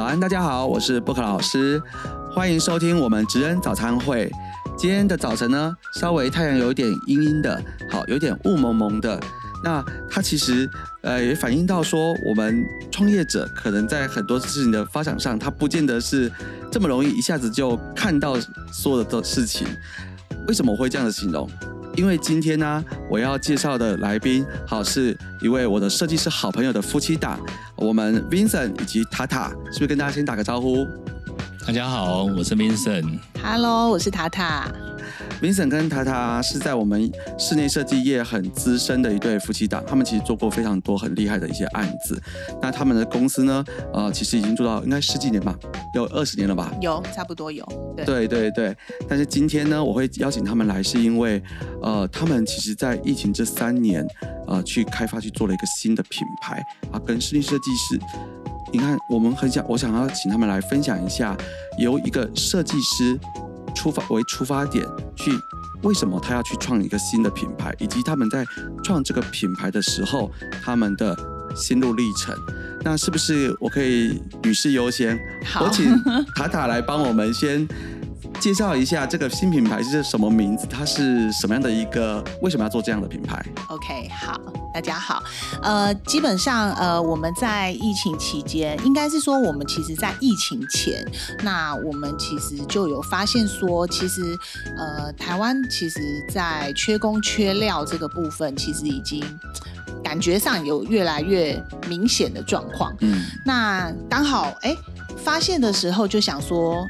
早安，大家好，我是布克老师，欢迎收听我们职恩早餐会。今天的早晨呢，稍微太阳有点阴阴的，好，有点雾蒙蒙的。那它其实呃也反映到说，我们创业者可能在很多事情的发展上，他不见得是这么容易一下子就看到所有的事情。为什么我会这样的形容？因为今天呢，我要介绍的来宾，好是一位我的设计师好朋友的夫妻档，我们 Vincent 以及塔塔，是不是跟大家先打个招呼？大家好，我是 Vincent。Hello，我是塔塔。Vincent 跟塔塔是在我们室内设计业很资深的一对夫妻档，他们其实做过非常多很厉害的一些案子。那他们的公司呢，呃，其实已经做到应该十几年吧，有二十年了吧？有，差不多有。对对对。但是今天呢，我会邀请他们来，是因为呃，他们其实在疫情这三年，呃，去开发去做了一个新的品牌啊，跟室内设计师。你看，我们很想，我想要请他们来分享一下，由一个设计师。出发为出发点去，为什么他要去创一个新的品牌，以及他们在创这个品牌的时候，他们的心路历程。那是不是我可以女士优先？我请塔塔来帮我们先。介绍一下这个新品牌是什么名字？它是什么样的一个？为什么要做这样的品牌？OK，好，大家好。呃，基本上呃，我们在疫情期间，应该是说我们其实在疫情前，那我们其实就有发现说，其实呃，台湾其实在缺工缺料这个部分，其实已经感觉上有越来越明显的状况。嗯，那刚好哎，发现的时候就想说。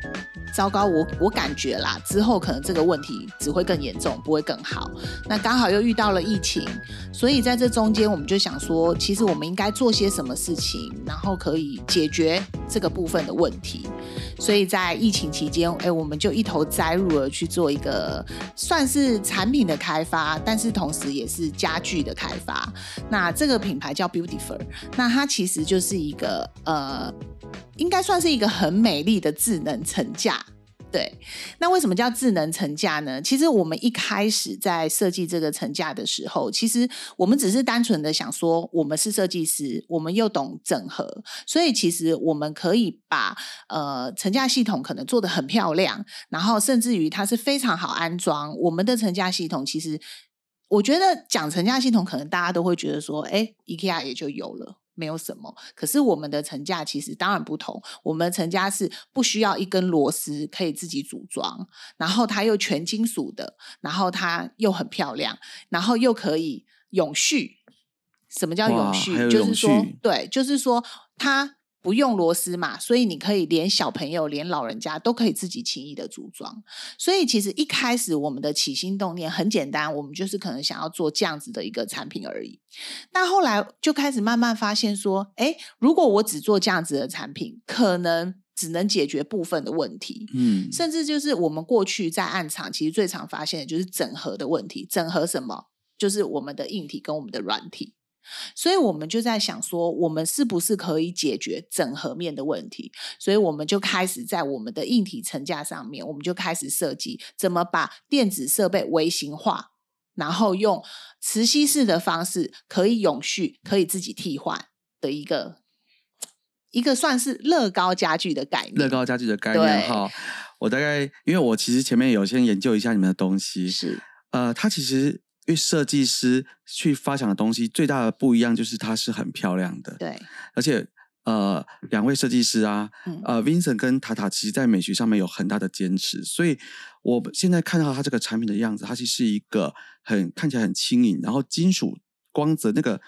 糟糕，我我感觉啦，之后可能这个问题只会更严重，不会更好。那刚好又遇到了疫情，所以在这中间，我们就想说，其实我们应该做些什么事情，然后可以解决这个部分的问题。所以在疫情期间，哎，我们就一头栽入了去做一个算是产品的开发，但是同时也是家具的开发。那这个品牌叫 Beautiful，那它其实就是一个呃。应该算是一个很美丽的智能层架，对。那为什么叫智能层架呢？其实我们一开始在设计这个层架的时候，其实我们只是单纯的想说，我们是设计师，我们又懂整合，所以其实我们可以把呃层架系统可能做的很漂亮，然后甚至于它是非常好安装。我们的层架系统其实，我觉得讲层架系统，可能大家都会觉得说，哎，IKEA 也就有了。没有什么，可是我们的成架其实当然不同。我们成架是不需要一根螺丝可以自己组装，然后它又全金属的，然后它又很漂亮，然后又可以永续。什么叫永续？就是说，对，就是说它。不用螺丝嘛，所以你可以连小朋友、连老人家都可以自己轻易的组装。所以其实一开始我们的起心动念很简单，我们就是可能想要做这样子的一个产品而已。那后来就开始慢慢发现说，哎，如果我只做这样子的产品，可能只能解决部分的问题。嗯，甚至就是我们过去在暗场其实最常发现的就是整合的问题。整合什么？就是我们的硬体跟我们的软体。所以我们就在想说，我们是不是可以解决整合面的问题？所以我们就开始在我们的硬体层架上面，我们就开始设计怎么把电子设备微型化，然后用磁吸式的方式，可以永续、可以自己替换的一个一个算是乐高家具的概念。乐高家具的概念哈，我大概因为我其实前面有先研究一下你们的东西，是呃，它其实。因为设计师去发想的东西最大的不一样就是它是很漂亮的，对。而且呃，两位设计师啊，呃，Vincent 跟塔塔，其实在美学上面有很大的坚持，所以我现在看到它这个产品的样子，它其实是一个很看起来很轻盈，然后金属光泽那个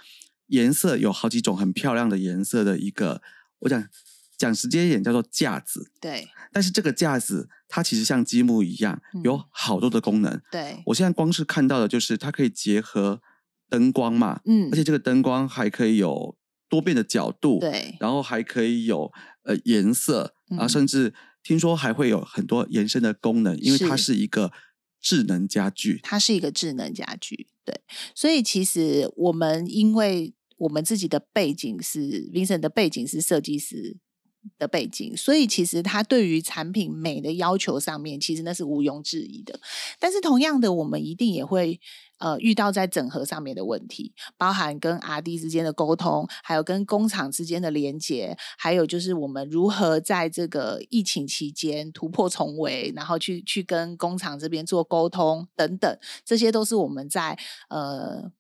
颜色有好几种很漂亮的颜色的一个，我讲。讲直接一点，叫做架子。对，但是这个架子它其实像积木一样，有好多的功能。对，我现在光是看到的就是它可以结合灯光嘛，嗯，而且这个灯光还可以有多变的角度，对，然后还可以有呃颜色啊，甚至听说还会有很多延伸的功能，因为它是一个智能家具，它是一个智能家具。对，所以其实我们因为我们自己的背景是 Vincent 的背景是设计师。的背景，所以其实他对于产品美的要求上面，其实那是毋庸置疑的。但是同样的，我们一定也会呃遇到在整合上面的问题，包含跟 R D 之间的沟通，还有跟工厂之间的连接，还有就是我们如何在这个疫情期间突破重围，然后去去跟工厂这边做沟通等等，这些都是我们在呃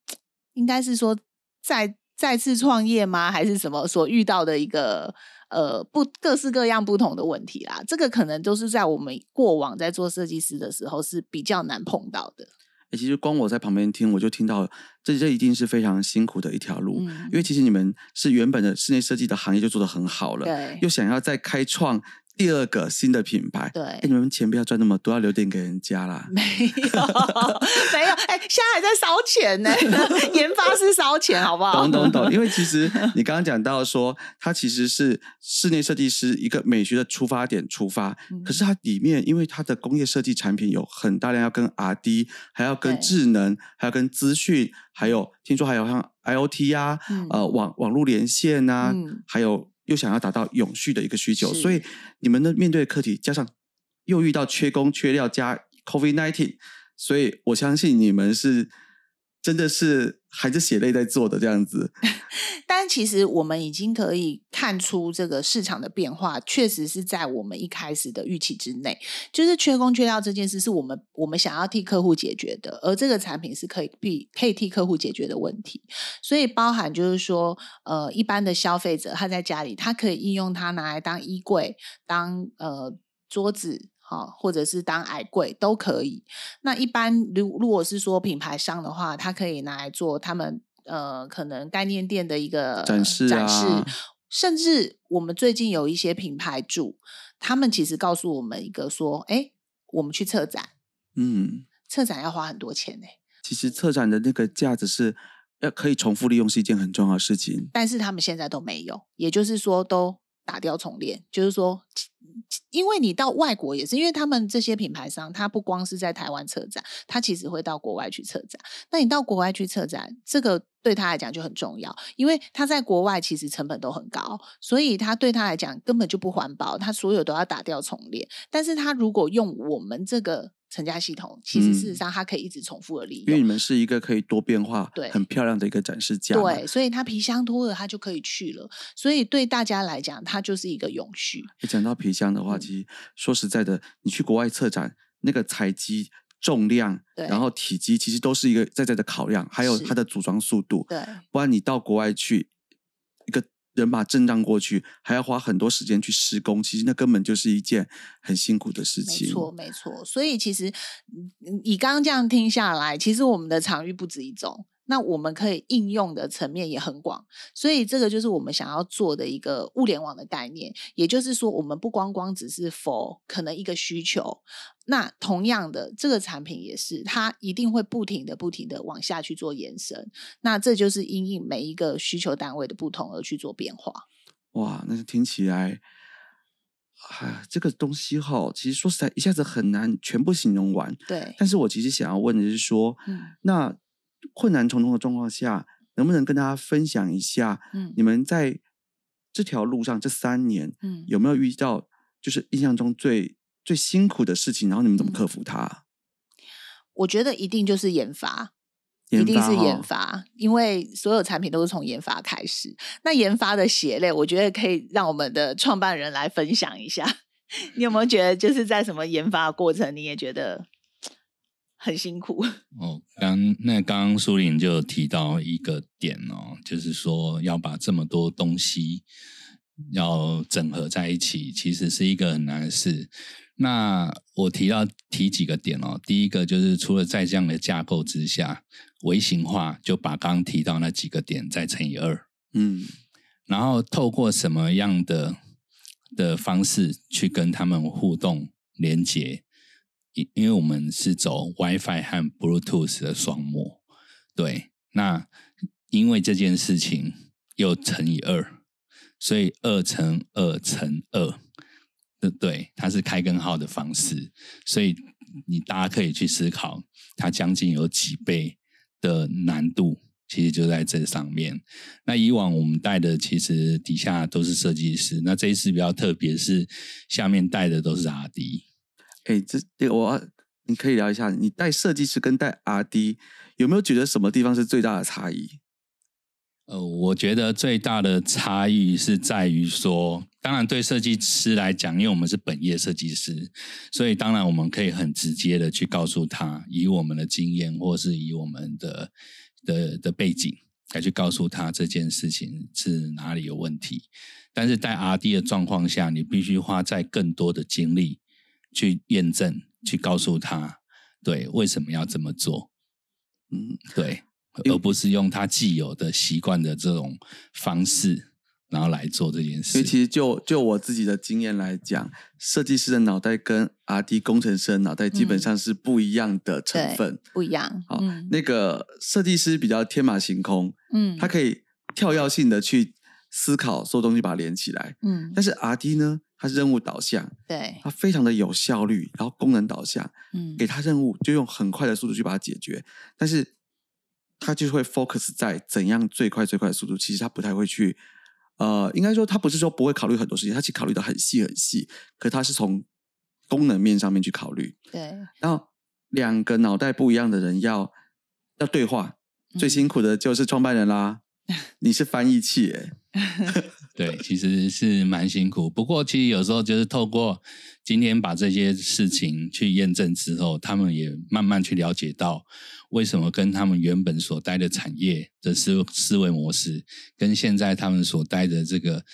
应该是说在再次创业吗？还是什么所遇到的一个？呃，不，各式各样不同的问题啦，这个可能都是在我们过往在做设计师的时候是比较难碰到的。哎，其实光我在旁边听，我就听到这这一定是非常辛苦的一条路，因为其实你们是原本的室内设计的行业就做得很好了，对，又想要再开创。第二个新的品牌，对，你们钱不要赚那么多，要留点给人家啦。没有，没有，哎，现在还在烧钱呢，研发是烧钱，好不好？懂懂懂。因为其实你刚刚讲到说，它其实是室内设计师一个美学的出发点出发，可是它里面因为它的工业设计产品有很大量要跟 R D，还要跟智能，还要跟资讯，还有听说还有像 I O T 啊，呃网网络连线啊，还有。又想要达到永续的一个需求，所以你们的面对的课题加上又遇到缺工缺料加 COVID nineteen，所以我相信你们是真的是含着血泪在做的这样子。但其实我们已经可以看出这个市场的变化，确实是在我们一开始的预期之内。就是缺工缺料这件事，是我们我们想要替客户解决的，而这个产品是可以必可以替客户解决的问题。所以包含就是说，呃，一般的消费者他在家里，他可以应用它拿来当衣柜、当呃桌子，哈，或者是当矮柜都可以。那一般如如果是说品牌商的话，他可以拿来做他们。呃，可能概念店的一个展示啊，甚至我们最近有一些品牌主，他们其实告诉我们一个说，哎，我们去策展，嗯，策展要花很多钱呢。其实策展的那个价值是要可以重复利用，是一件很重要的事情。但是他们现在都没有，也就是说都打掉重练，就是说。因为你到外国也是，因为他们这些品牌商，他不光是在台湾策展，他其实会到国外去策展。那你到国外去策展，这个对他来讲就很重要，因为他在国外其实成本都很高，所以他对他来讲根本就不环保，他所有都要打掉重练。但是他如果用我们这个。成家系统其实事实上它可以一直重复的利用，因为你们是一个可以多变化、对很漂亮的一个展示架，对，所以它皮箱脱了，它就可以去了。所以对大家来讲，它就是一个永续。讲到皮箱的话，其实说实在的，你去国外策展，那个采集重量，然后体积，其实都是一个在在的考量，还有它的组装速度，对，不然你到国外去。人马震荡过去，还要花很多时间去施工，其实那根本就是一件很辛苦的事情。没错，没错。所以其实你刚刚这样听下来，其实我们的场域不止一种。那我们可以应用的层面也很广，所以这个就是我们想要做的一个物联网的概念。也就是说，我们不光光只是 for 可能一个需求，那同样的这个产品也是，它一定会不停的、不停的往下去做延伸。那这就是因应每一个需求单位的不同而去做变化。哇，那听起来，啊，这个东西哈，其实说实在，一下子很难全部形容完。对，但是我其实想要问的是说，嗯，那。困难重重的状况下，能不能跟大家分享一下？嗯，你们在这条路上这三年，嗯，有没有遇到就是印象中最最辛苦的事情？然后你们怎么克服它？我觉得一定就是研发，一定是研发，因为所有产品都是从研发开始。那研发的血泪，我觉得可以让我们的创办人来分享一下。你有没有觉得就是在什么研发过程，你也觉得？很辛苦 哦。刚那刚刚苏林就提到一个点哦，就是说要把这么多东西要整合在一起，其实是一个很难的事。那我提到提几个点哦，第一个就是除了在这样的架构之下，微型化就把刚刚提到那几个点再乘以二，嗯，然后透过什么样的的方式去跟他们互动连接。因因为我们是走 WiFi 和 Bluetooth 的双模，对，那因为这件事情又乘以二，所以二乘二乘二，对对，它是开根号的方式，所以你大家可以去思考，它将近有几倍的难度。其实就在这上面。那以往我们带的其实底下都是设计师，那这一次比较特别，是下面带的都是阿迪。哎，这这我你可以聊一下，你带设计师跟带 R D 有没有觉得什么地方是最大的差异？呃，我觉得最大的差异是在于说，当然对设计师来讲，因为我们是本业设计师，所以当然我们可以很直接的去告诉他，以我们的经验或是以我们的的的背景来去告诉他这件事情是哪里有问题。但是在 R D 的状况下，你必须花在更多的精力去验证，去告诉他，对为什么要这么做。嗯，对。而不是用他既有的习惯的这种方式，然后来做这件事。所以，其实就就我自己的经验来讲，设计师的脑袋跟 R D 工程师的脑袋基本上是不一样的成分，不一样。好，那个设计师比较天马行空，嗯，他可以跳跃性的去思考所有东西，把它连起来，嗯。但是 R D 呢，它是任务导向，对，它非常的有效率，然后功能导向，嗯，给他任务就用很快的速度去把它解决，但是。他就会 focus 在怎样最快最快的速度，其实他不太会去，呃，应该说他不是说不会考虑很多事情，他其实考虑的很细很细，可他是从功能面上面去考虑。对，然后两个脑袋不一样的人要要对话，最辛苦的就是创办人啦，你是翻译器哎。对，其实是蛮辛苦。不过，其实有时候就是透过今天把这些事情去验证之后，他们也慢慢去了解到，为什么跟他们原本所待的产业的思思维模式，跟现在他们所待的这个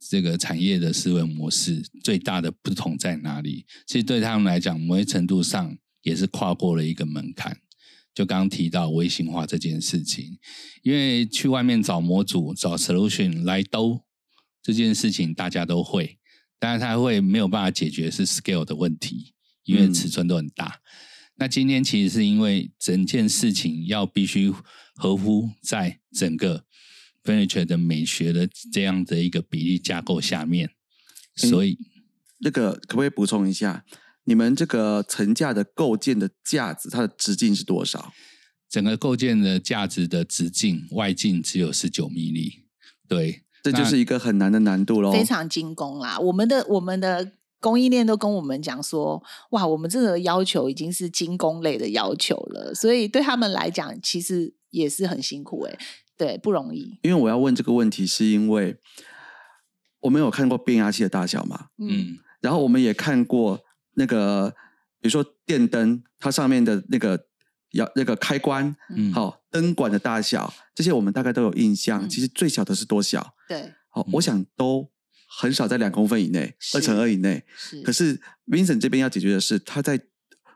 这个产业的思维模式最大的不同在哪里？其实对他们来讲，某些程度上也是跨过了一个门槛。就刚刚提到微型化这件事情，因为去外面找模组、找 solution 来兜这件事情，大家都会，但是它会没有办法解决是 scale 的问题，因为尺寸都很大。那今天其实是因为整件事情要必须合乎在整个 furniture 的美学的这样的一个比例架构下面，所以那个可不可以补充一下？你们这个层架的构建的架子，它的直径是多少？整个构建的架子的直径外径只有十九米米，对，这就是一个很难的难度喽。非常精工啦，我们的我们的供应链都跟我们讲说，哇，我们这个要求已经是精工类的要求了，所以对他们来讲，其实也是很辛苦哎，对，不容易。因为我要问这个问题，是因为我们有看过变压器的大小嘛？嗯，然后我们也看过。那个，比如说电灯，它上面的那个要那个开关，嗯，好，灯管的大小，这些我们大概都有印象。其实最小的是多小？对，好，我想都很少在两公分以内，二乘二以内。是，可是 Vincent 这边要解决的是，它在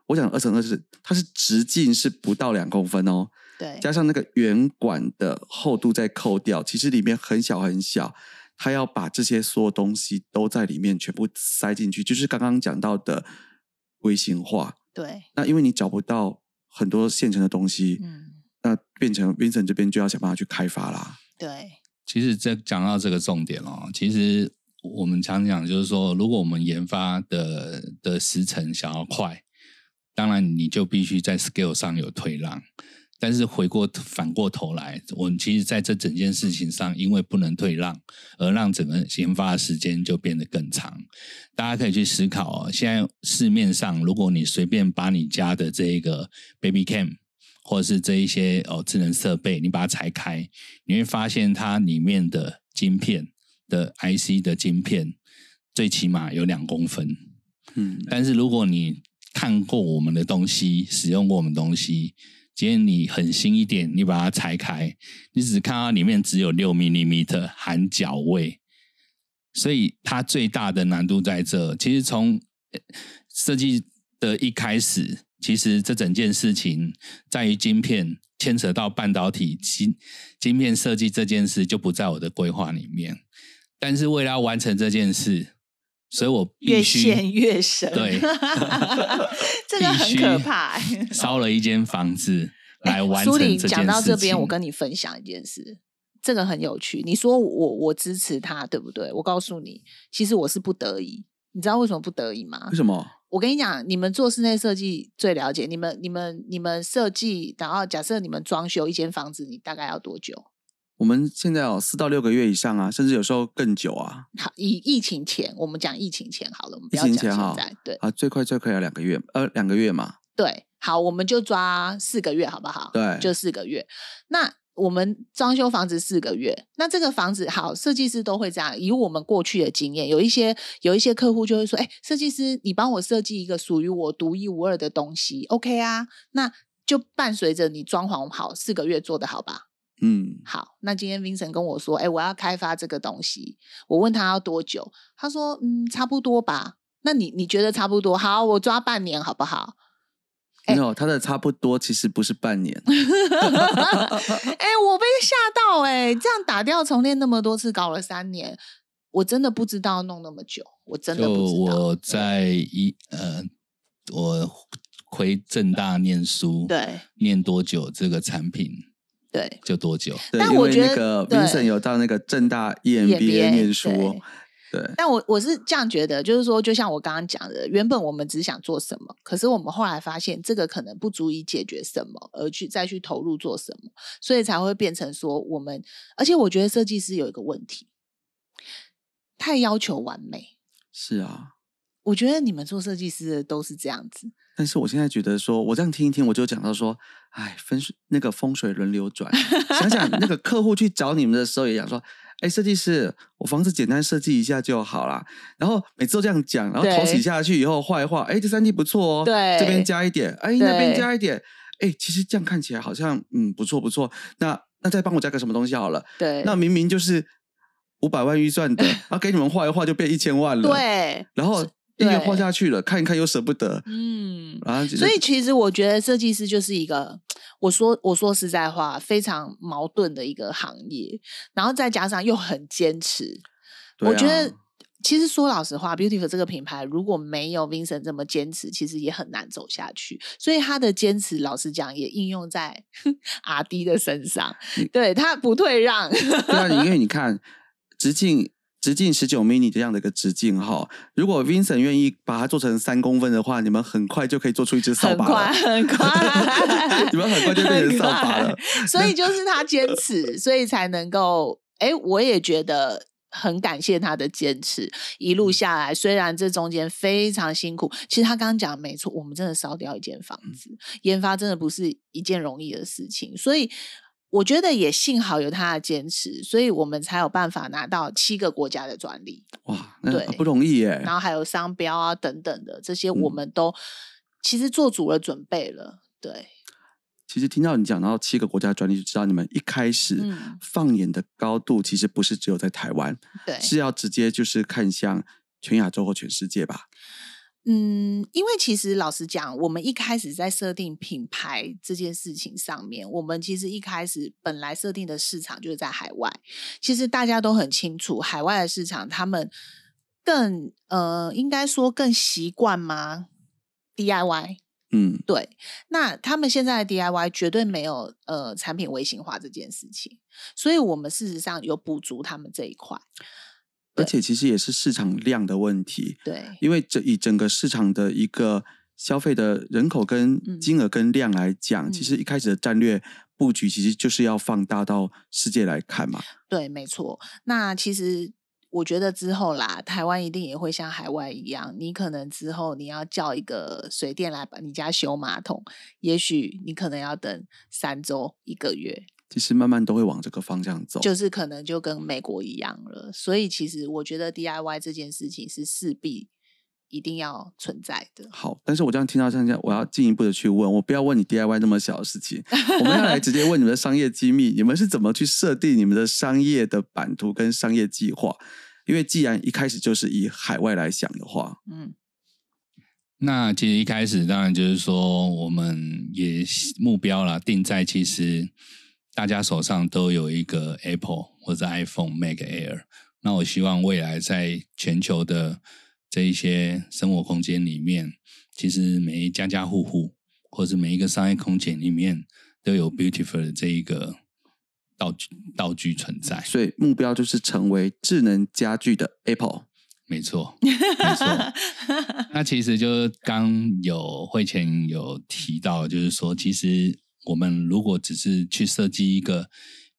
我想二乘二是它是直径是不到两公分哦，对，加上那个圆管的厚度再扣掉，其实里面很小很小。他要把这些所有东西都在里面全部塞进去，就是刚刚讲到的微型化。对。那因为你找不到很多现成的东西，嗯，那变成 Vincent 这边就要想办法去开发啦。对。其实这讲到这个重点哦，其实我们常讲就是说，如果我们研发的的时程想要快，当然你就必须在 scale 上有推让。但是回过反过头来，我们其实在这整件事情上，因为不能退让，而让整个研发的时间就变得更长。大家可以去思考哦，现在市面上，如果你随便把你家的这一个 Baby Cam，或者是这一些哦智能设备，你把它拆开，你会发现它里面的晶片的 IC 的晶片，最起码有两公分。嗯，但是如果你看过我们的东西，使用过我们东西。今天你狠心一点，你把它拆开，你只看到里面只有六 m m 含角位，所以它最大的难度在这。其实从设计的一开始，其实这整件事情在于晶片牵扯到半导体晶晶片设计这件事就不在我的规划里面。但是为了要完成这件事，所以我越陷越深。对。这个很可怕，烧了一间房子来完成这件事讲到这边，我跟你分享一件事，这个很有趣。你说我我支持他，对不对？我告诉你，其实我是不得已。你知道为什么不得已吗？为什么？我跟你讲，你们做室内设计最了解，你们、你们、你们设计，然后假设你们装修一间房子，你大概要多久？我们现在有四到六个月以上啊，甚至有时候更久啊。好，以疫情前，我们讲疫情前好了，我们不疫要讲现在。对啊，最快最快要两个月，呃，两个月嘛。对，好，我们就抓四个月，好不好？对就四个月。那我们装修房子四个月，那这个房子好，设计师都会这样。以我们过去的经验，有一些有一些客户就会说：“哎，设计师，你帮我设计一个属于我独一无二的东西，OK 啊？那就伴随着你装潢好，四个月做的好吧？嗯，好，那今天 Vincent 跟我说：“哎，我要开发这个东西。”我问他要多久，他说：“嗯，差不多吧。”那你你觉得差不多？好，我抓半年好不好？哎没有，它的差不多其实不是半年。哎、我被吓到哎、这样打掉重练那么多次，搞了三年，我真的不知道弄那么久，我真的就不知道。我在一呃，我回正大念书，对念多久这个产品对就多久。对，因为但我觉得那个对 Vincent 有到那个正大 E EMBA 念书对但我我是这样觉得，就是说，就像我刚刚讲的，原本我们只想做什么，可是我们后来发现这个可能不足以解决什么，而去再去投入做什么，所以才会变成说我们，而且我觉得设计师有一个问题，太要求完美。是啊。我觉得你们做设计师的都是这样子，但是我现在觉得说，我这样听一听，我就讲到说，哎，风水那个风水轮流转，想想那个客户去找你们的时候，也讲说，哎，设计师，我房子简单设计一下就好啦。然后每次都这样讲，然后头对。洗下去以后画一画，哎，这三 D 不错哦，对这边加一点，哎，那边加一点，哎，其实这样看起来好像嗯不错不错，那那再帮我加个什么东西好了，对，那明明就是五百万预算的，然 后给你们画一画就变一千万了，，对，然后一年对画下去了，看一看又舍不得，嗯，所以其实我觉得设计师就是一个，我说我说实在话，非常矛盾的一个行业，然后再加上又很坚持。啊我觉得其实说老实话，Beautiful 这个品牌如果没有 Vincent 这么坚持，其实也很难走下去。所以他的坚持，老实讲，也应用在 阿 D 的身上，对他不退让。对啊，因为你看直径直径十九 mini 这样的一个直径哈，如果 Vincent 愿意把它做成三公分的话，你们很快就可以做出一只扫很把，了。很快，你们很快就变成扫把了。所以就是他坚持，所以才能够。哎，我也觉得很感谢他的坚持，一嗯路下来，虽然这中间非常辛苦，其实他刚刚讲的没错，我们真的烧掉一间房嗯子，研发真的不是一件容易的事情，所以。我觉得也幸好有他的坚持，所以我们才有办法拿到七个国家的专利。哇，那对不容易耶。然后还有商标啊等等的这些，我嗯们都、其实做足了准备了。对，其实听到你讲到七个国家专利，就知道你们一开始嗯放眼的高度，其实不是只有在台湾，对，是要直接就是看向全亚洲或全世界吧？嗯，因为其实老实讲，我们一开始在设定品牌这件事情上面，我们其实一开始本来设定的市场就是在海外。其实大家都很清楚，海外的市场他们更呃，应该说更习惯吗？DIY 嗯，对，那他们现在的 DIY 绝对没有呃产品微型化这件事情，所以我们事实上有补足他们这一块。而且其实也是市场量的问题。对，因为这以整个市场的一个消费的人口跟嗯金额跟量来讲，其嗯实一开始的战略布局其实就是要放大到世界来看嘛。对，没错。那其实我觉得之后啦，台湾一定也会像海外一样，你可能之后你要叫一个水电来把你家修马桶，也许你可能要等三周一个月，其实慢慢都会往这个方向走。就是可能就跟美国一样了。所以其实我觉得 DIY 这件事情是势必一定要存在的。好，但是我这样听到这样，我要进一步的去问，我不要问你 DIY 那么小的事情，我们要来直接问你们的商业机密，你们是怎么去设定你们的商业的版图跟商业计划？因为既然一开始就是以海外来想的话，嗯那其实一开始当然就是说，我们也目标啦，定在其实大家手上都有一个 Apple 或者 iPhone Mac Air。那我希望未来在全球的这一些生活空间里面，其实每一家家户户或者每一个商业空间里面都有 Beautiful 的这一个道具道具存在。所以目标就是成为智能家具的 Apple。没错，没错。那其实就是刚有会前有提到，就是说，其实我们如果只是去设计一个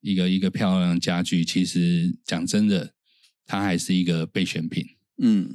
一个一个漂亮的家具，其实讲真的，它还是一个备选品。嗯，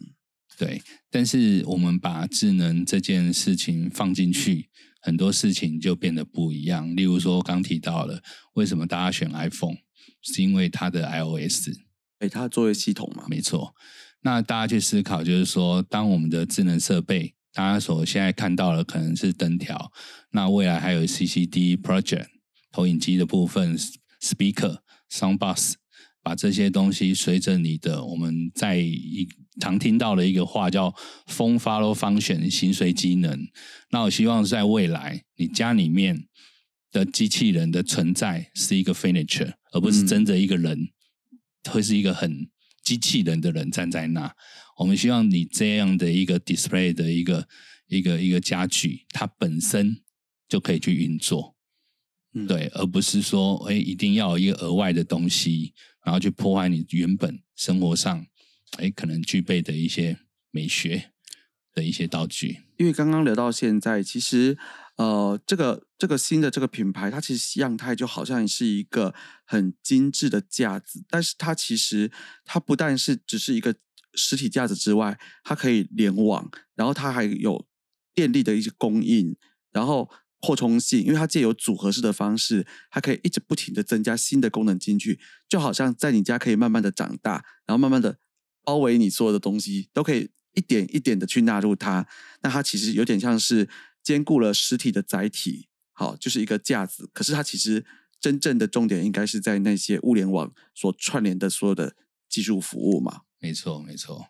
对。但是我们把智能这件事情放进去，很多事情就变得不一样。例如说，刚提到了为什么大家选 iPhone，是因为它的 iOS，哎，它作为系统嘛，没错。那大家去思考，就是说，当我们的智能设备，大家所现在看到的可能是灯条，那未来还有 CCD project 投影机的部分，speaker sound bus，把这些东西随着你的，我们在一常听到的一个话叫 “phone follow function” 形随机能。那我希望在未来，你家里面的机器人的存在是一个 furniture，而不是真的一个人，会是一个很。机器人的人站在那，我们希望你这样的一个 display 的一个一个一个家具，它本身就可以去运作，对，而不是说，哎，一定要有一个额外的东西，然后去破坏你原本生活上，哎，可能具备的一些美学的一些道具。因为刚刚聊到现在，其实。呃，这个这个新的这个品牌，它其实样态就好像是一个很精致的架子，但是它其实它不但是只是一个实体架子之外，它可以联网，然后它还有电力的一些供应，然后扩充性，因为它借由组合式的方式，它可以一直不停的增加新的功能进去，就好像在你家可以慢慢的长大，然后慢慢的包围你所有的东西，都可以一点一点的去纳入它，那它其实有点像是。兼顾了实体的载体，好，就是一个架子。可是它其实真正的重点应该是在那些物联网所串联的所有的技术服务嘛？没错，没错。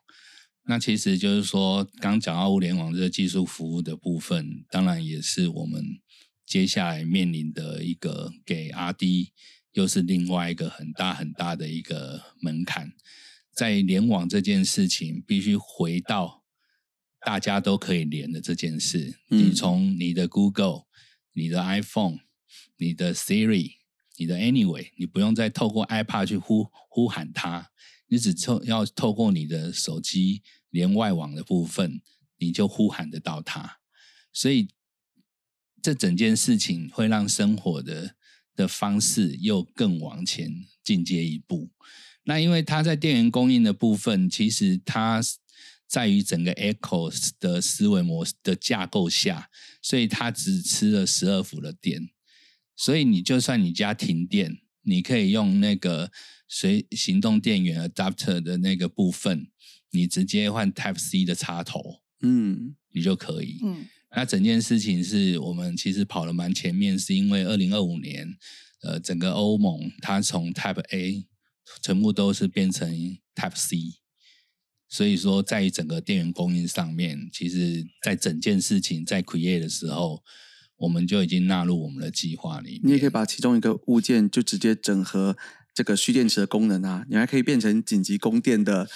那其实就是说，刚讲到物联网这个技术服务的部分，当然也是我们接下来面临的一个给 R D 又是另外一个很大很大的一个门槛。在联网这件事情，必须回到。大家都可以连的这件事，你从你的 Google、你的 iPhone、你的 Siri、你的 Anyway，你不用再透过 iPad 去呼呼喊它，你只透要透过你的手机连外网的部分，你就呼喊得到它。所以这整件事情会让生活的的方式又更往前进阶一步。那因为它在电源供应的部分，其实它。在于整个 Echo 的思维模式的架构下，所以它只吃了十二伏的电，所以你就算你家停电，你可以用那个随行动电源 adapter 的那个部分，你直接换 Type C 的插头，嗯，你就可以。嗯，那整件事情是我们其实跑了蛮前面，是因为二零二五年，呃，整个欧盟它从 Type A 全部都是变成 Type C。所以说，在整个电源供应上面，其实，在整件事情在 create 的时候，我们就已经纳入我们的计划里面。你也可以把其中一个物件就直接整合这个蓄电池的功能啊，你还可以变成紧急供电的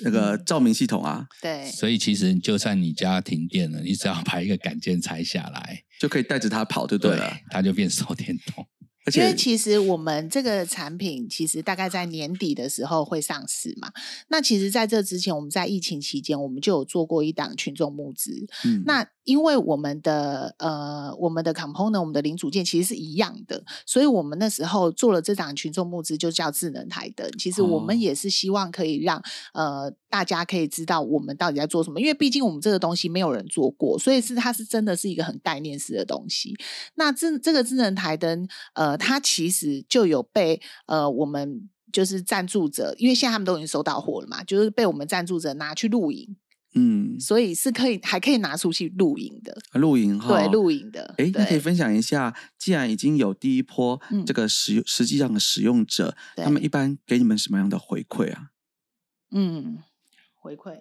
那个照明系统啊。对。所以其实就算你家停电了，你只要把一个杆件拆下来，就可以带着它跑，就对了，它就变手电筒。因为其实我们这个产品其实大概在年底的时候会上市嘛。那其实在这之前，我们在疫情期间，我们就有做过一档群众募资。嗯，那因为我们的呃我们的 component 我们的零组件其实是一样的，所以我们那时候做了这档群众募资，就叫智能台灯。其实我们也是希望可以让呃大家可以知道我们到底在做什么，因为毕竟我们这个东西没有人做过，所以是它是真的是一个很概念式的东西。那这这个智能台灯呃。它其实就有被呃，我们就是赞助者，因为现在他们都已经收到货了嘛，就是被我们赞助者拿去露营，嗯，所以是可以还可以拿出去露营的，露营哈，对，露营的。哎，那可以分享一下，既然已经有第一波这个使实际上的使用者，他们一般给你们什么样的回馈啊？嗯，回馈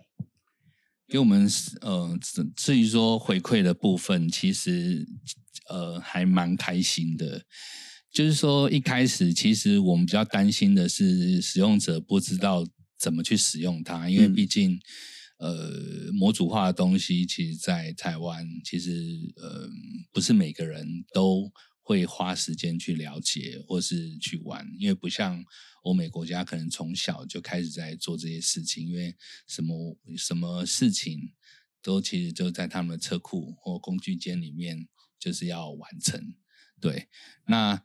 给我们呃，至于说回馈的部分，其实呃还蛮开心的。就是说，一开始其实我们比较担心的是使用者不知道怎么去使用它，因为毕竟，呃，模组化的东西，其实，在台湾其实呃不是每个人都会花时间去了解或是去玩，因为不像欧美国家可能从小就开始在做这些事情，因为什么什么事情都其实就在他们的车库或工具间里面就是要完成。对，那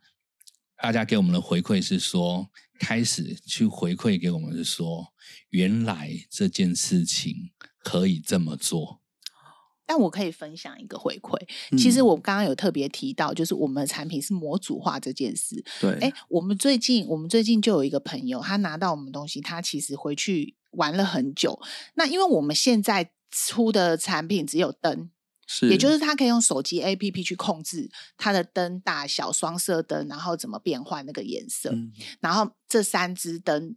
大家给我们的回馈是说，开始去回馈给我们是说，原来这件事情可以这么做。但我可以分享一个回馈，其实我刚刚有特别提到，就是我们的产品是模组化这件事。对，哎，我们最近我们最近就有一个朋友，他拿到我们东西，他其实回去玩了很久。那因为我们现在出的产品只有灯，是，也就是他可以用手机 APP 去控制它的灯大小、双色灯，然后怎么变换那个颜色，然后这三支灯。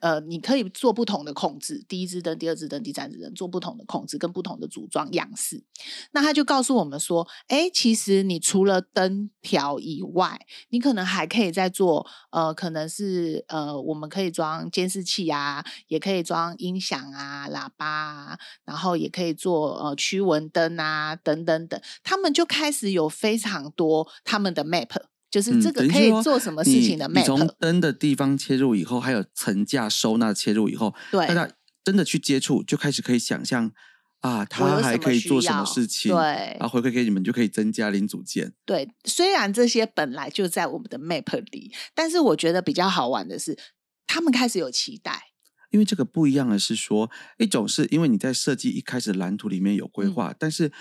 呃，你可以做不同的控制，第一支灯、第二支灯、第三支灯做不同的控制，跟不同的组装样式。那他就告诉我们说，哎，其实你除了灯条以外，你可能还可以再做，呃，可能是呃，我们可以装监视器啊，也可以装音响啊、喇叭啊，然后也可以做呃驱蚊灯啊，等等等。他们就开始有非常多他们的 map。就是这个可以做什么事情的 map？你从灯的地方切入以后，还有层架收纳切入以后，对大家真的去接触，就开始可以想象啊，它还可以做什么事情？对，然后回馈给你们，就可以增加零组件。对，虽然这些本来就在我们的 map 里，但是我觉得比较好玩的是，他们开始有期待。因为这个不一样的是说，一种是因为你在设计一开始蓝图里面有规划，但是。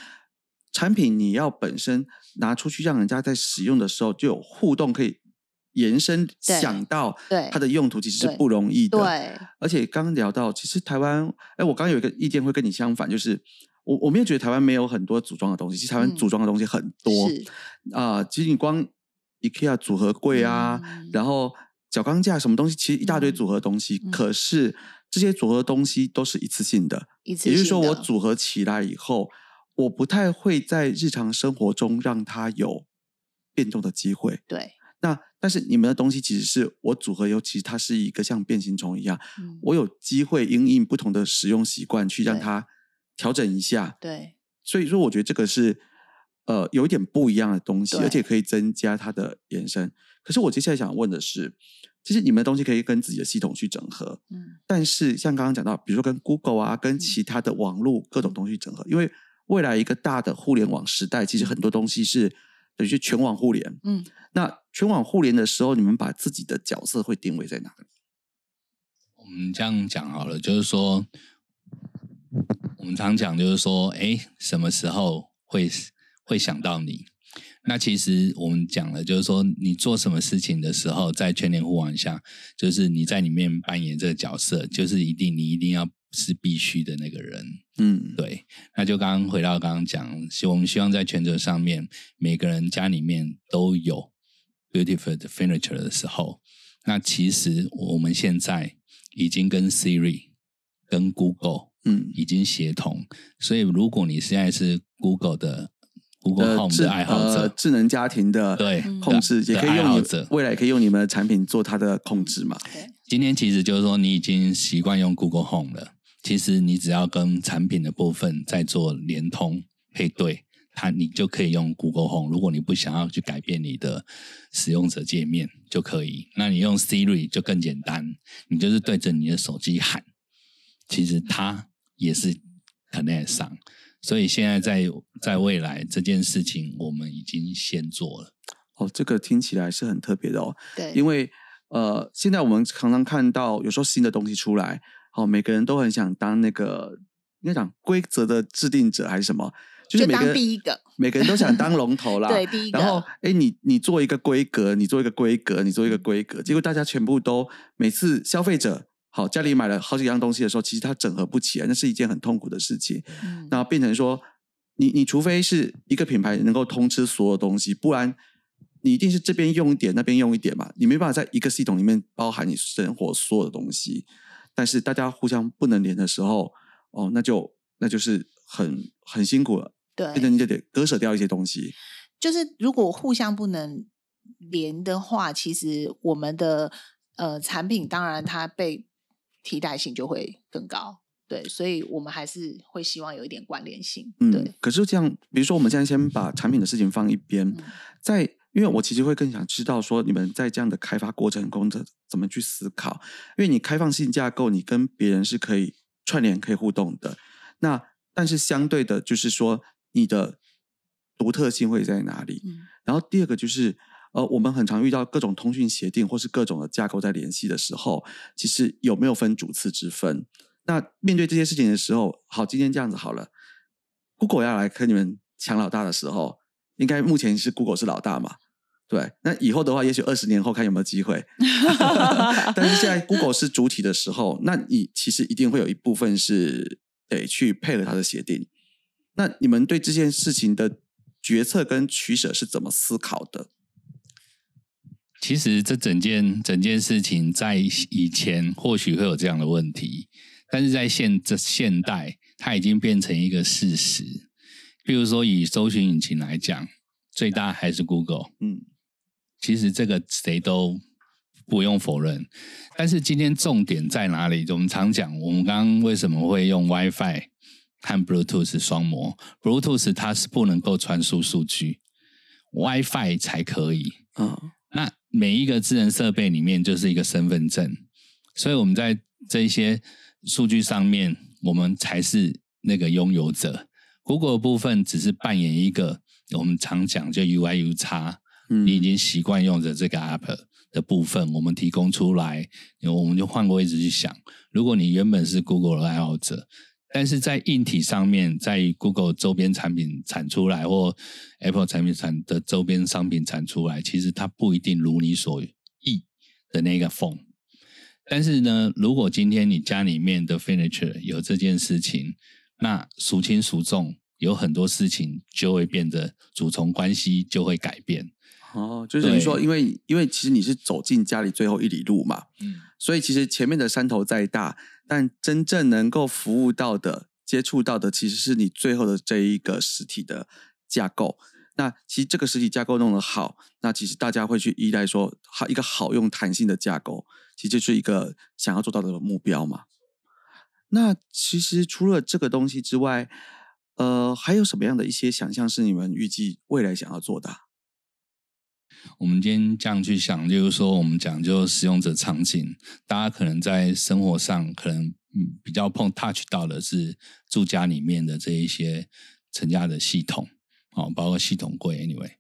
产品你要本身拿出去让人家在使用的时候就有互动，可以延伸想到它的用途，其实是不容易的。对，而且刚刚聊到，其实台湾，哎，我刚刚有一个意见会跟你相反，就是我我没有觉得台湾没有很多组装的东西，其实台湾组装的东西很多。啊，其实你光 IKEA 组合柜啊，然后角钢架什么东西，其实一大堆组合东西，可是这些组合东西都是一次性的，也就是说我组合起来以后。我不太会在日常生活中让它有变动的机会。对，那但是你们的东西其实是我组合，尤其它是一个像变形虫一样，我有机会因应不同的使用习惯去让它调整一下。对，所以说我觉得这个是呃有一点不一样的东西，而且可以增加它的延伸。可是我接下来想问的是，其实你们的东西可以跟自己的系统去整合，嗯，但是像刚刚讲到，比如说跟 Google 啊，跟其他的网络各种东西整合，因为未来一个大的互联网时代，其实很多东西是等于全网互联。嗯，那全网互联的时候，你们把自己的角色会定位在哪里？我们这样讲好了，就是说，我们常讲就是说，哎，什么时候会会想到你？那其实我们讲了，就是说，你做什么事情的时候，在全联互网下，就是你在里面扮演这个角色，就是一定你一定要。是必须的那个人，嗯，对，那就刚刚回到刚刚讲，希我们希望在全责上面，每个人家里面都有 beautiful 的 furniture 的时候，那其实我们现在已经跟 Siri、跟 Google，嗯，已经协同，所以如果你现在是 Google 的 Google Home 的爱好者，智能家庭的对控制，也可以用你未来可以用你们的产品做它的控制嘛？今天其实就是说，你已经习惯用 Google Home 了。其实你只要跟产品的部分再做连通配对，它你就可以用 Google Home。如果你不想要去改变你的使用者界面，就可以。那你用 Siri 就更简单，你就是对着你的手机喊，其实它也是 connect 上。所以现在在在未来这件事情，我们已经先做了。哦，这个听起来是很特别的哦。对，因为呃，现在我们常常看到有时候新的东西出来。哦，每个人都很想当那个应该讲规则的制定者还是什么？就是当第一个，每个人都想当龙头啦。对，第一个。然后，哎，你你做一个规格，你做一个规格，你做一个规格，结果大家全部都每次消费者好家里买了好几样东西的时候，其实它整合不起来，那是一件很痛苦的事情。嗯。然后变成说，你你除非是一个品牌能够通吃所有东西，不然你一定是这边用一点，那边用一点嘛，你没办法在一个系统里面包含你生活所有的东西。但是大家互相不能连的时候，哦，那就那就是很很辛苦了。对，变成你就得割舍掉一些东西。就是如果互相不能连的话，其实我们的呃产品当然它被替代性就会更高。对，所以我们还是会希望有一点关联性。嗯，对。可是这样，比如说我们现在先把产品的事情放一边，在因为我其实会更想知道说，你们在这样的开发过程中怎怎么去思考？因为你开放性架构，你跟别人是可以串联、可以互动的。那但是相对的，就是说你的独特性会在哪里？嗯然后第二个就是，呃，我们很常遇到各种通讯协定或是各种的架构在联系的时候，其实有没有分主次之分？那面对这些事情的时候，好，今天这样子好了，Google 要来跟你们抢老大的时候，应该目前是 Google 是老大嘛？对，那以后的话，也许二十年后看有没有机会。但是现在 Google 是主体的时候，那你其实一定会有一部分是得去配合它的协定。那你们对这件事情的决策跟取舍是怎么思考的？其实这整件整件事情在以前或许会有这样的问题，但是在现这现代，它已经变成一个事实。比如说以搜寻引擎来讲，最大还是 Google。嗯其实这个谁都不用否认。但是今天重点在哪里？我们常讲，我们刚刚为什么会用 WiFi 和 Bluetooth 双模？Bluetooth 它是不能够传输数据，WiFi 才可以。啊那每一个智能设备里面就是一个身份证，所以我们在这些数据上面，我们才是那个拥有者。Google 的部分只是扮演一个我们常讲就 UI U 叉，嗯你已经习惯用着这个 app 的部分，我们提供出来，我们就换个位置去想，如果你原本是 Google 的爱好者，但是在硬体上面，在于 Google 周边产品产出来，或 Apple 产品产的周边商品产出来，其实它不一定如你所意的那个 phone。但是呢，如果今天你家里面的 furniture 有这件事情，那孰轻孰重，有很多事情就会变得主从关系就会改变。哦，就是你说，因为因为其实你是走进家里最后一里路嘛，嗯，所以其实前面的山头再大，但真正能够服务到的、接触到的，其实是你最后的这一个实体的架构。那其实这个实体架构弄得好，那其实大家会去依赖说，好一个好用弹性的架构，其实就是一个想要做到的目标嘛。那其实除了这个东西之外，呃，还有什么样的一些想象是你们预计未来想要做的啊？我们今天这样去想，就是说，我们讲究使用者场景，大家可能在生活上可能比较碰 touch 到的是住家里面的这一些成家的系统，哦，包括系统柜，anyway。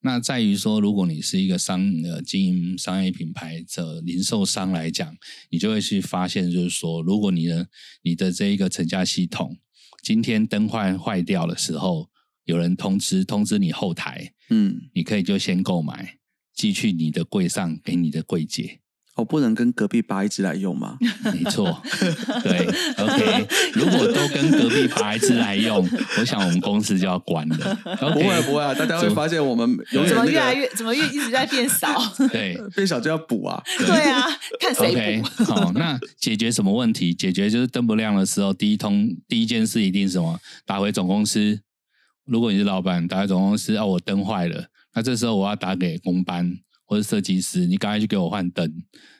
那在于说，如果你是一个商呃经营商业品牌的零售商来讲，你就会去发现，就是说，如果你的你的这一个成家系统今天灯坏坏掉的时候，有人通知通知你后台，嗯，你可以就先购买，寄去你的柜上给你的柜姐。我不能跟隔壁拔一支来用吗？没错，对，OK。如果都跟隔壁拔一支来用，我想我们公司就要关了。不 OK，会不会啊，大家会发现我们永远怎么越来越怎么越一直在变少？对 变少就要补啊。对啊，看谁，OK 补。。好，那解决什么问题？解决就是灯不亮的时候，第一通第一件事一定是什么？打回总公司。如果你是老板，打回总公司，哦，我灯坏了，那这时候我要打给工班或者设计师，你赶快去给我换灯。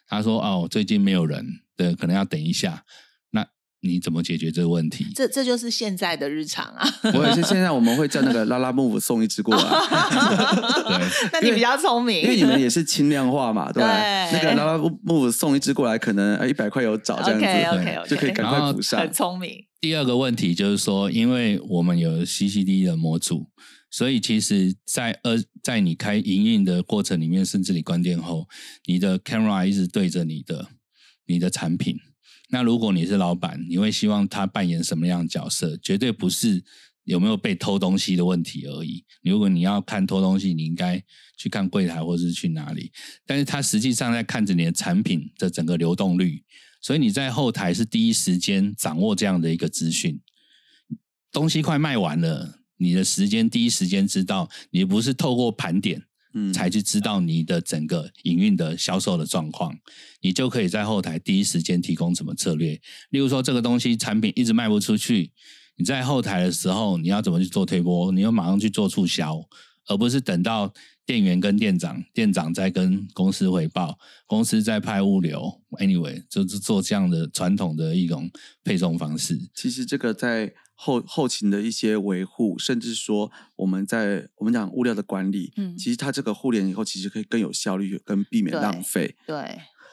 他说，哦，最近没有人，对，可能要等一下。那你怎么解决这个问题？这这就是现在的日常啊。我也是，现在我们会叫那个拉拉 move 送一只过来，对，那你比较聪明，因为你们也是轻量化嘛，对吧？对那个拉拉 move 送一只过来，可能一百块有找这样子就可以赶快补上很。聪明。第二个问题就是说，因为我们有 CCD 的模组，所以其实在呃，在你开营运的过程里面，甚至你关店后，你的 camera 一直对着你的你的产品。那如果你是老板，你会希望他扮演什么样的角色？绝对不是有没有被偷东西的问题而已。如果你要看偷东西，你应该去看柜台或是去哪里。但是他实际上在看着你的产品的整个流动率，所以你在后台是第一时间掌握这样的一个资讯。东西快卖完了，你的时间第一时间知道，你不是透过盘点嗯才去知道你的整个营运的销售的状况，你就可以在后台第一时间提供什么策略。例如说，这个东西产品一直卖不出去，你在后台的时候，你要怎么去做推波？你要马上去做促销，而不是等到店员跟店长，店长在跟公司汇报，公司在派物流。Anyway，就是做这样的传统的一种配送方式。其实这个在后后勤的一些维护，甚至说我们在我们讲物料的管理，嗯其实它这个互联以后，其实可以更有效率，跟避免浪费。对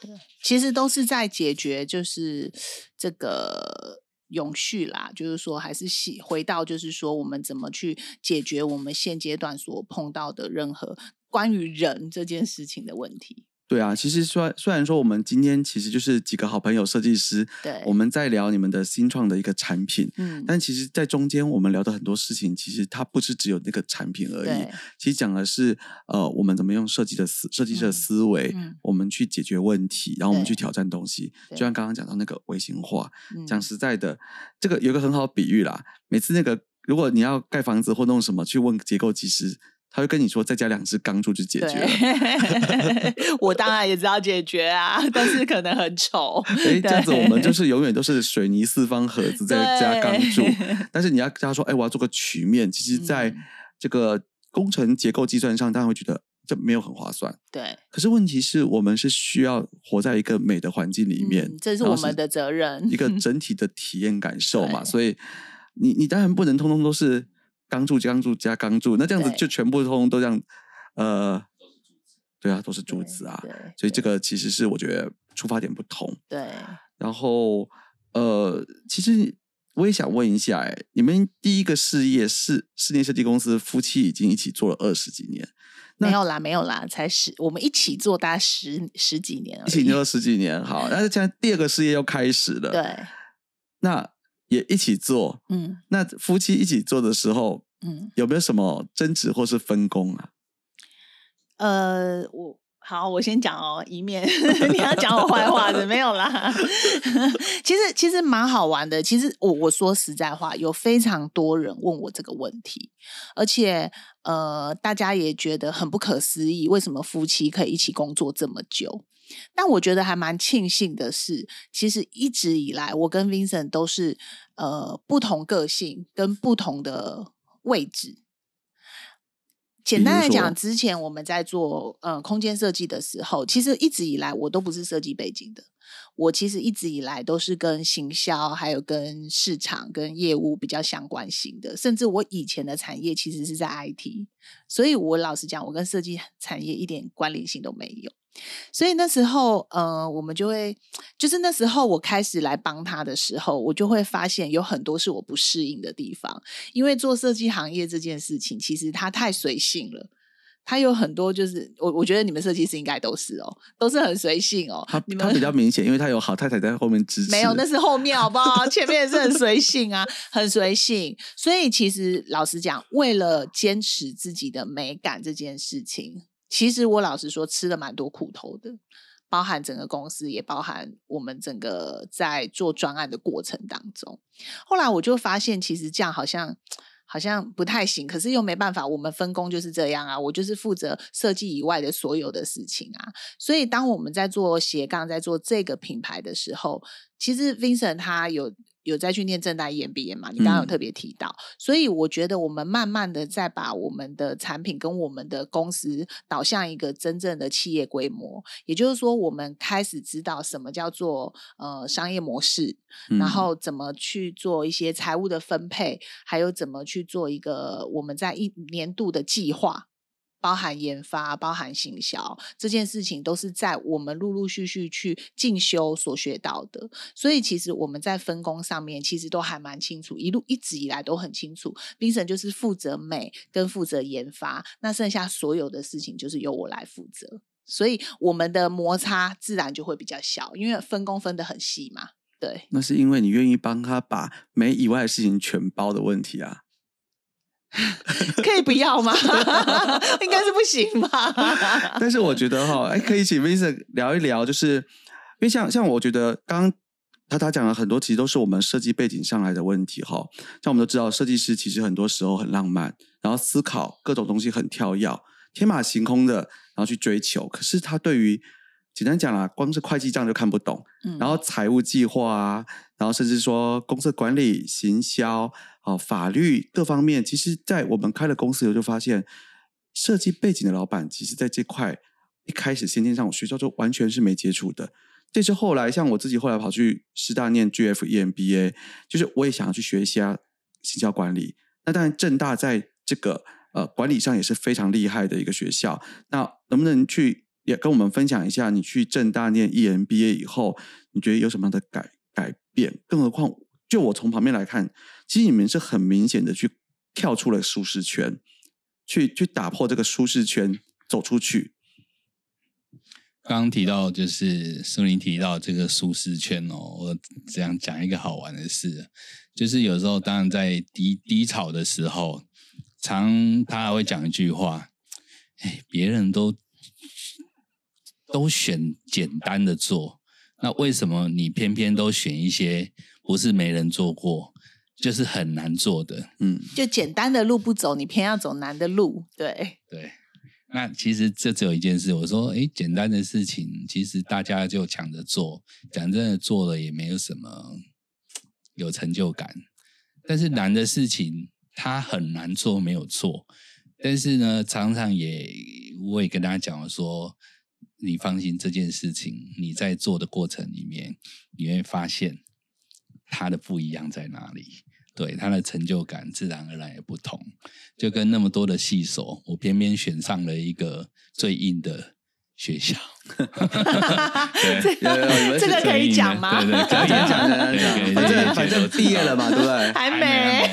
对，其实都是在解决就是这个永续啦，就是说还是喜回到就是说我们怎么去解决我们现阶段所碰到的任何关于人这件事情的问题。对啊，其实虽然虽然说我们今天其实就是几个好朋友设计师，对，我们在聊你们的新创的一个产品，嗯，但其实，在中间我们聊的很多事情，其实它不是只有那个产品而已，其实讲的是呃，我们怎么用设计的思设计师的嗯思维，嗯。我们去解决问题，然后我们去挑战东西。就像刚刚讲到那个微型化，嗯。讲实在的，这个有一个很好的比喻啦。每次那个如果你要盖房子或弄什么，去问结构技师，他会跟你说再加两只钢柱就解决了。我当然也知道解决啊，但是可能很丑。哎，这样子我们就是永远都是水泥四方盒子再加钢柱，但是你要跟他说，哎，我要做个曲面，其实在嗯这个工程结构计算上，大家会觉得这没有很划算。对，可是问题是我们是需要活在一个美的环境里面，嗯这是我们的责任一个整体的体验感受嘛。所以你你当然不能通通都是钢柱、钢柱加钢柱，那这样子就全部通通都这样，呃，对啊，都是柱子啊。所以这个其实是我觉得出发点不同。对，然后呃，其实我也想问一下，哎，你们第一个事业是室内设计公司，夫妻已经一起做了二十几年，没有啦，没有啦，才十，我们一起做大概十十几年一起做了十几年，好，但是现在第二个事业又开始了，，对，那也一起做，嗯那夫妻一起做的时候，嗯，有没有什么争执或是分工啊？呃，我。好，我先讲哦，一面 你要讲我坏话的，没有啦。其实其实蛮好玩的。其实我我说实在话，有非常多人问我这个问题，而且呃，大家也觉得很不可思议，为什么夫妻可以一起工作这么久？但我觉得还蛮庆幸的是，其实一直以来，我跟 Vincent 都是呃不同个性跟不同的位置。简单来讲，之前我们在做呃空间设计的时候，其实一直以来我都不是设计背景的，我其实一直以来都是跟行销、还有跟市场、跟业务比较相关性的，甚至我以前的产业其实是在 IT，所以我老实讲，我跟设计产业一点关联性都没有。所以那时候，呃，我们就会，就是那时候我开始来帮他的时候，我就会发现有很多是我不适应的地方，因为做设计行业这件事情，其实它太随性了。他有很多，就是我我觉得你们设计师应该都是哦，都是很随性哦。他他比较明显，因为他有好太太在后面支持。没有，那是后面好不好？前面也是很 随性啊，很随性。所以其实老实讲，为了坚持自己的美感这件事情，其实我老实说吃了蛮多苦头的，包含整个公司，也包含我们整个在做专案的过程当中。后来我就发现，其实这样好像。好像不太行，可是又没办法，我们分工就是这样啊。我就是负责设计以外的所有的事情啊。所以当我们在做斜杠，在做这个品牌的时候，其实 Vincent 他有有在去念正大 EMBA 嘛，你刚刚有嗯。特别提到，所以我觉得我们慢慢的在把我们的产品跟我们的公司导向一个真正的企业规模，也就是说，我们开始知道什么叫做呃商业模式，嗯。然后怎么去做一些财务的分配，还有怎么去做一个我们在一年度的计划。包含研发、包含行销这件事情，都是在我们陆陆续续去进修所学到的。所以，其实我们在分工上面，其实都还蛮清楚，一路一直以来都很清楚。冰神就是负责美跟负责研发，那剩下所有的事情就是由我来负责。所以，我们的摩擦自然就会比较小，因为分工分得很细嘛。对，那是因为你愿意帮他把美以外的事情全包的问题啊。可以不要吗？应该是不行吧？但是我觉得哈，哎，可以请 Vincent 聊一聊，就是因为像像我觉得刚刚他他讲了很多，其实都是我们设计背景上来的问题哈。像我们都知道，设计师其实很多时候很浪漫，然后思考各种东西很跳跃、天马行空的，然后去追求。可是他对于简单讲啦，光是会计账就看不懂，嗯然后财务计划啊，然后甚至说公司管理、行销、哦法律各方面，其实，在我们开了公司以后，就发现设计背景的老板，其实在这块一开始先天上学校就完全是没接触的。这是后来像我自己后来跑去师大念 GF EMBA，就是我也想要去学一下行销管理。那当然，正大在这个呃管理上也是非常厉害的一个学校。那能不能去也跟我们分享一下，你去正大念 EMBA 以后，你觉得有什么样的改改变？更何况，就我从旁边来看，其实你们是很明显的去跳出了舒适圈，去去打破这个舒适圈，走出去。刚刚提到就是苏林提到这个舒适圈哦，我这样讲一个好玩的事，就是有时候当然在低低潮的时候，常他还会讲一句话，哎，别人都都选简单的做，那为什么你偏偏都选一些不是没人做过，就是很难做的？嗯，就简单的路不走，你偏要走难的路，对。对，那其实这只有一件事，我说，诶，简单的事情，其实大家就抢着做，讲真的，做了也没有什么 有成就感。但是难的事情，它很难做，没有错。但是呢，常常也我也跟大家讲了说，你放心，这件事情你在做的过程里面，你会发现它的不一样在哪里。对它的成就感自然而然也不同，就跟那么多的戏手，我偏偏选上了一个最硬的学校。对，这个可以讲吗？对对，可以讲 讲讲可以可以讲，反正反正毕业了嘛，对不对？还还没。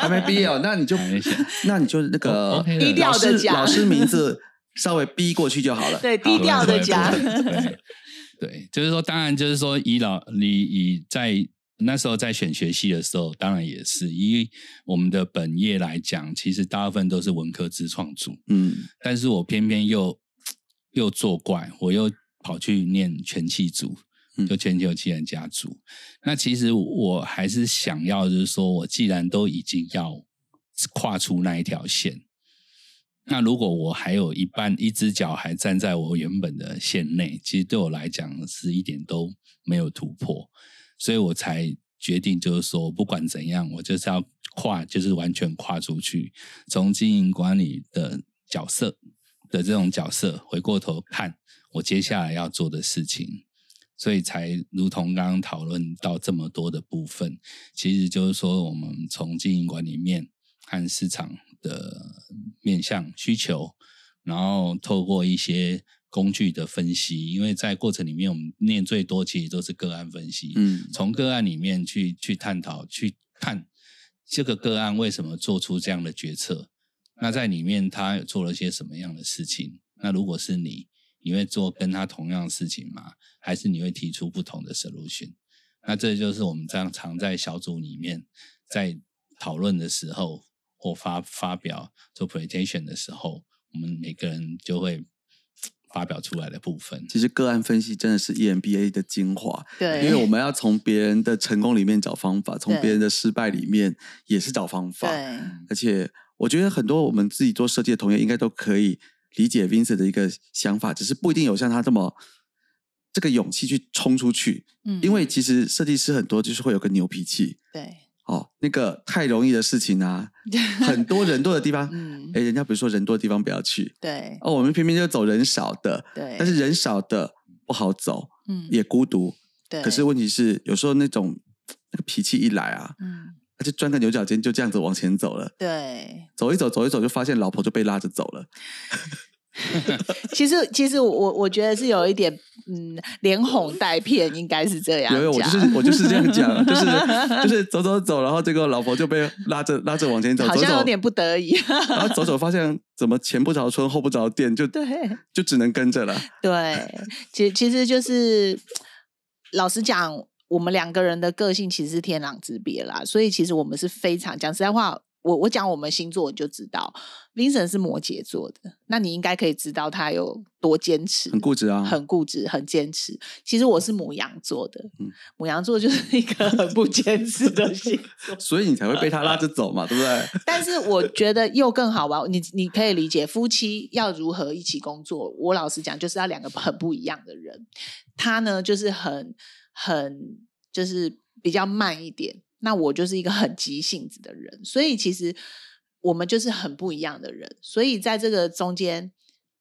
还没毕业哦，那你就那你就那个低调老师的讲老师名字稍微逼过去就好了。对，低调的讲。对，就是说，当然就是说，以老你以在那时候在选学系的时候，当然也是以我们的本业来讲，其实大部分都是文科自创组，嗯但是我偏偏又 又作怪，我又跑去念全气组，嗯就全球气人家族。那其实我还是想要，就是说我既然都已经要跨出那一条线，那如果我还有一半一只脚还站在我原本的线内，其实对我来讲是一点都没有突破，所以我才决定就是说，不管怎样，我就是要跨，就是完全跨出去，从经营管理的角色的这种角色，回过头看我接下来要做的事情。所以才如同刚刚讨论到这么多的部分，其实就是说，我们从经营管理面和市场的面向需求，然后透过一些工具的分析，因为在过程里面我们念最多其实都是个案分析，嗯从个案里面去去探讨、去看这个个案为什么做出这样的决策，那在里面他做了些什么样的事情？那如果是你，你会做跟他同样的事情吗？还是你会提出不同的 solution？那这就是我们这样常在小组里面在讨论的时候，或发发表做 presentation 的时候，我们每个人就会发表出来的部分。其实个案分析真的是 E EMBA 的精华，对，因为我们要从别人的成功里面找方法，从别人的失败里面也是找方法。对而且我觉得很多我们自己做设计的同学应该都可以理解 Vincent 的一个想法，只是不一定有像他这么这个勇气去冲出去。嗯因为其实设计师很多就是会有个牛脾气对，哦，那个太容易的事情啊，很多人多的地方，嗯，哎，人家比如说人多的地方不要去对哦，我们偏偏就走人少的，对，但是人少的不好走，嗯也孤独。对，可是问题是，有时候那种那个脾气一来啊，嗯，他就钻个牛角尖，就这样子往前走了。对，走一走，走一走，就发现老婆就被拉着走了。其实其实我我觉得是有一点，嗯，连哄带骗，应该是这样没有，我就是 我就是这样讲，就是就是走走走，然后这个老婆就被拉着拉着往前走，好像有点不得已。然后走走发现怎么前不着村后不着店，就对就只能跟着了。对，其其实就是老实讲，我们两个人的个性其实是天壤之别啦，所以其实我们是非常讲实在话。我我讲我们星座，你就知道，Vincent 是摩羯座的，那你应该可以知道他有多坚持，很固执啊，很固执，很坚持。其实我是母羊座的，嗯母羊座就是一个很不坚持的星座。所以你才会被他拉着走嘛，对不对？但是我觉得又更好玩，你你可以理解夫妻要如何一起工作。我老实讲，就是要两个很不一样的人。他呢，就是很很就是比较慢一点，那我就是一个很急性子的人，所以其实我们就是很不一样的人。所以在这个中间，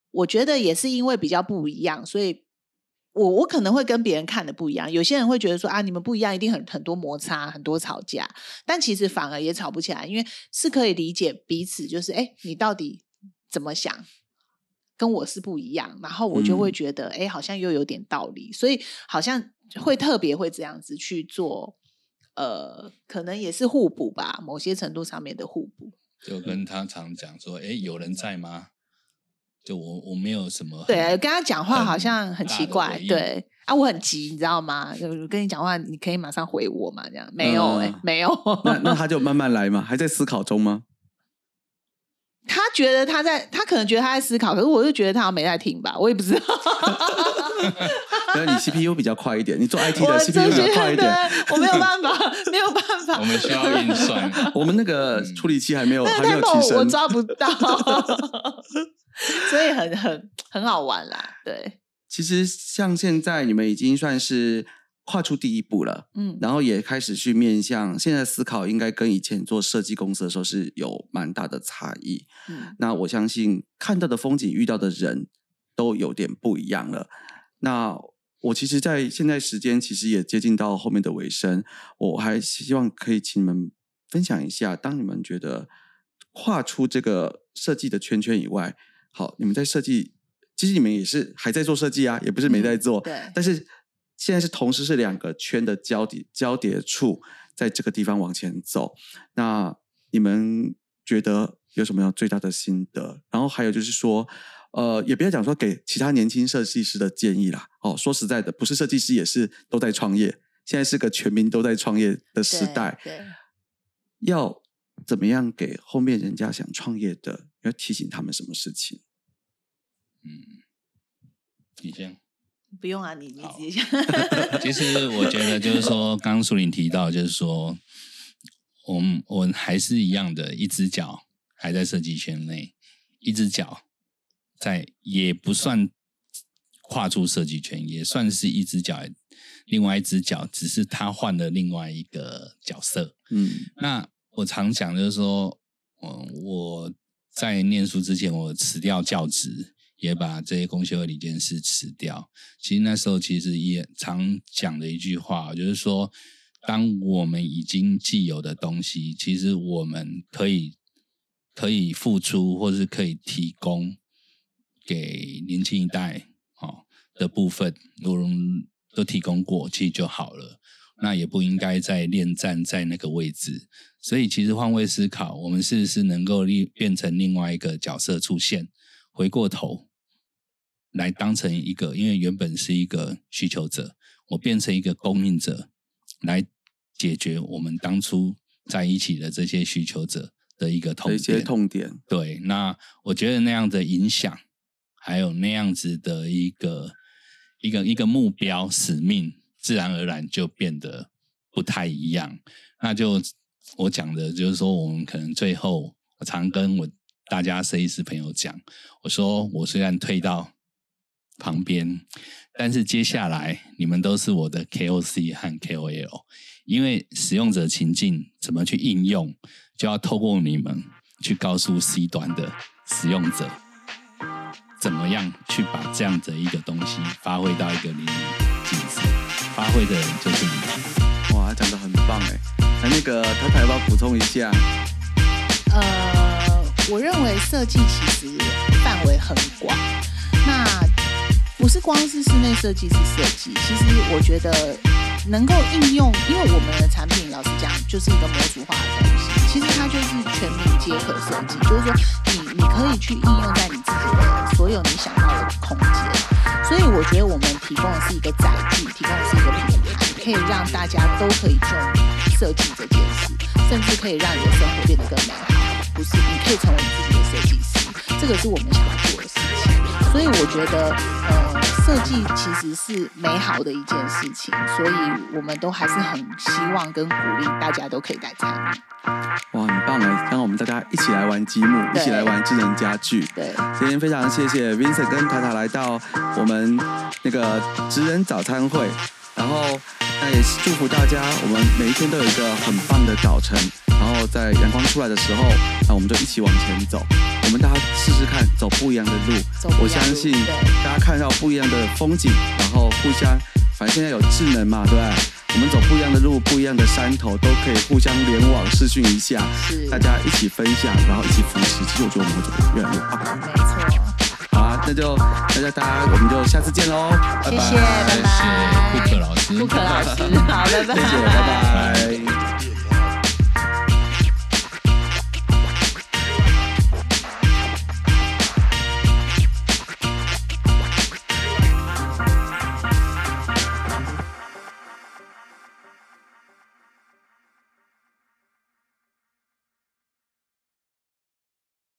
我觉得也是因为比较不一样，所以我我可能会跟别人看的不一样，有些人会觉得说啊，你们不一样，一定很很多摩擦，很多吵架，但其实反而也吵不起来，因为是可以理解彼此，就是哎，你到底怎么想，跟我是不一样，然后我就会觉得哎，好像又有点道理，所以好像会特别会这样子去做，呃，可能也是互补吧，某些程度上面的互补。就跟他常讲说，哎，有人在吗？就我我没有什么对啊，跟他讲话好像很奇怪，对啊，我很急，你知道吗？就跟你讲话，你可以马上回我嘛？这样没有哎，没有。那那他就慢慢来嘛，还在思考中吗？他觉得他在，他可能觉得他在思考，可是我就觉得他好像没在听吧，我也不知道。那你 CPU 比较快一点，你做 IT 的 CPU 比较快一点，我没有办法，没有办法。我们需要运算，我们那个处理器还没有 还没有提升，我抓不到。所以很很很好玩啦，对。其实像现在你们已经算是跨出第一步了，嗯，然后也开始去面向现在思考，应该跟以前做设计公司的时候是有蛮大的差异。嗯，那我相信看到的风景、遇到的人都有点不一样了。那我其实，在现在时间其实也接近到后面的尾声，我还希望可以请你们分享一下，当你们觉得跨出这个设计的圈圈以外。好，你们在设计，其实你们也是还在做设计啊，也不是没在做。对。但是现在是同时是两个圈的交叠交叠处，在这个地方往前走。那你们觉得有什么样最大的心得？然后还有就是说，呃，也不要讲说给其他年轻设计师的建议啦。哦，说实在的，不是设计师也是都在创业，现在是个全民都在创业的时代。要怎么样给后面人家想创业的？要提醒他们什么事情？嗯，你先。不用啊，你你直接讲。其实我觉得就是说，刚刚苏林提到，就是说，我们我们还是一样的，一只脚还在设计圈内，一只脚在也不算跨出设计圈，也算是一只脚，另外一只脚只是他换了另外一个角色。嗯，那我常讲就是说，嗯，我。在念书之前，我辞掉教职，也把这些公修会理监事辞掉。其实那时候其实也常讲的一句话，就是说，当我们已经既有的东西，其实我们可以可以付出，或是可以提供给年轻一代哦的部分，我们都提供过，其实就好了。那也不应该再恋战在那个位置。所以，其实换位思考，我们是不是能够变变成另外一个角色出现？回过头来当成一个，因为原本是一个需求者，我变成一个供应者，来解决我们当初在一起的这些需求者的一个痛点。一些痛点。对，那我觉得那样的影响，还有那样子的一个一个一个目标使命，自然而然就变得不太一样。那就。我讲的就是说，我们可能最后，我常跟我大家设计师朋友讲，我说我虽然退到旁边，但是接下来你们都是我的 KOC 和 KOL，因为使用者情境怎么去应用，就要透过你们去告诉 C 端的使用者，怎么样去把这样的一个东西发挥到一个淋漓尽致，发挥的人就是你们。哇，讲的很棒哎。那那个，他台要不要补充一下？呃，我认为设计其实范围很广，那不是光是室内设计是设计，其实我觉得能够应用，因为我们的产品老实讲就是一个模组化的东西，其实它就是全民皆可设计，就是说你你可以去应用在你自己的所有你想要的空间，所以我觉得我们提供的是一个载具，提供的是一个平台，可以让大家都可以用。设计这件事，甚至可以让你的生活变得更美好。不是，你可以成为你自己的设计师，这个是我们想要做的事情。所以我觉得，呃，设计其实是美好的一件事情，所以我们都还是很希望跟鼓励大家都可以来参与。哇，很棒哎！让我们大家一起来玩积木，一起来玩智能家具。对，今天非常谢谢 Vincent 跟塔塔来到我们那个职人早餐会。然后，那也是祝福大家，我们每一天都有一个很棒的早晨。然后在阳光出来的时候，那我们就一起往前走。我们大家试试看，走不一样的路。我相信大家看到不一样的风景，然后互相，反正现在有智能嘛，对吧？我们走不一样的路，不一样的山头，都可以互相联网视讯一下，大家一起分享，然后一起扶持。其实我觉得我们会走得越来越好。没错，那就大家大家，我们就下次见喽，拜拜。谢谢，拜拜，谢谢库克老师库克老师，好，拜拜，谢谢，拜拜。